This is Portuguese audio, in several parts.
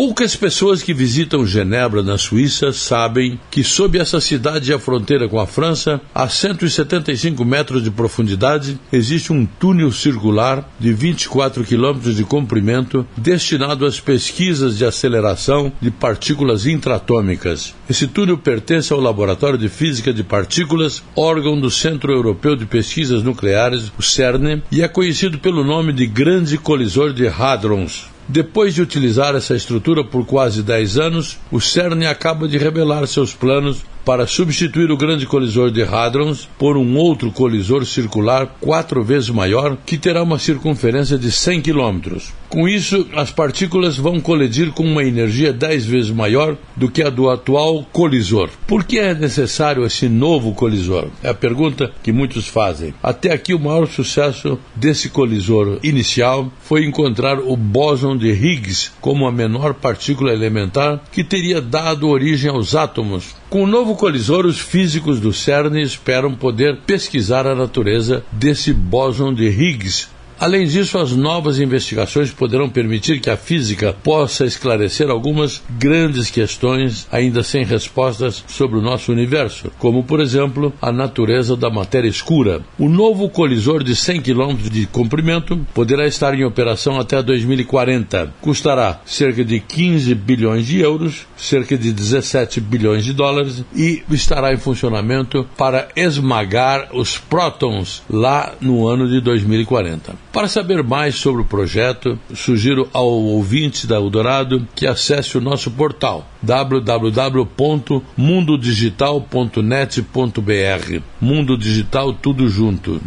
Poucas pessoas que visitam Genebra, na Suíça, sabem que sob essa cidade e a fronteira com a França, a 175 metros de profundidade, existe um túnel circular de 24 quilômetros de comprimento destinado às pesquisas de aceleração de partículas intratômicas. Esse túnel pertence ao Laboratório de Física de Partículas, órgão do Centro Europeu de Pesquisas Nucleares, o CERN, e é conhecido pelo nome de Grande Colisor de Hadrons. Depois de utilizar essa estrutura por quase 10 anos, o CERN acaba de revelar seus planos para substituir o grande colisor de Hadrons por um outro colisor circular quatro vezes maior, que terá uma circunferência de 100 km. Com isso, as partículas vão colidir com uma energia dez vezes maior do que a do atual colisor. Por que é necessário esse novo colisor? É a pergunta que muitos fazem. Até aqui, o maior sucesso desse colisor inicial foi encontrar o bóson de Higgs como a menor partícula elementar que teria dado origem aos átomos. Com o novo colisor, os físicos do CERN esperam poder pesquisar a natureza desse bóson de Higgs, Além disso, as novas investigações poderão permitir que a física possa esclarecer algumas grandes questões ainda sem respostas sobre o nosso universo, como, por exemplo, a natureza da matéria escura. O novo colisor de 100 km de comprimento poderá estar em operação até 2040. Custará cerca de 15 bilhões de euros, cerca de 17 bilhões de dólares e estará em funcionamento para esmagar os prótons lá no ano de 2040. Para saber mais sobre o projeto, sugiro ao ouvinte da Eldorado que acesse o nosso portal www.mundodigital.net.br. Mundo Digital tudo junto.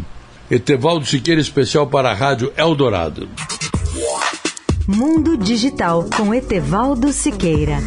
Etevaldo Siqueira especial para a Rádio Eldorado. Mundo Digital com Etevaldo Siqueira.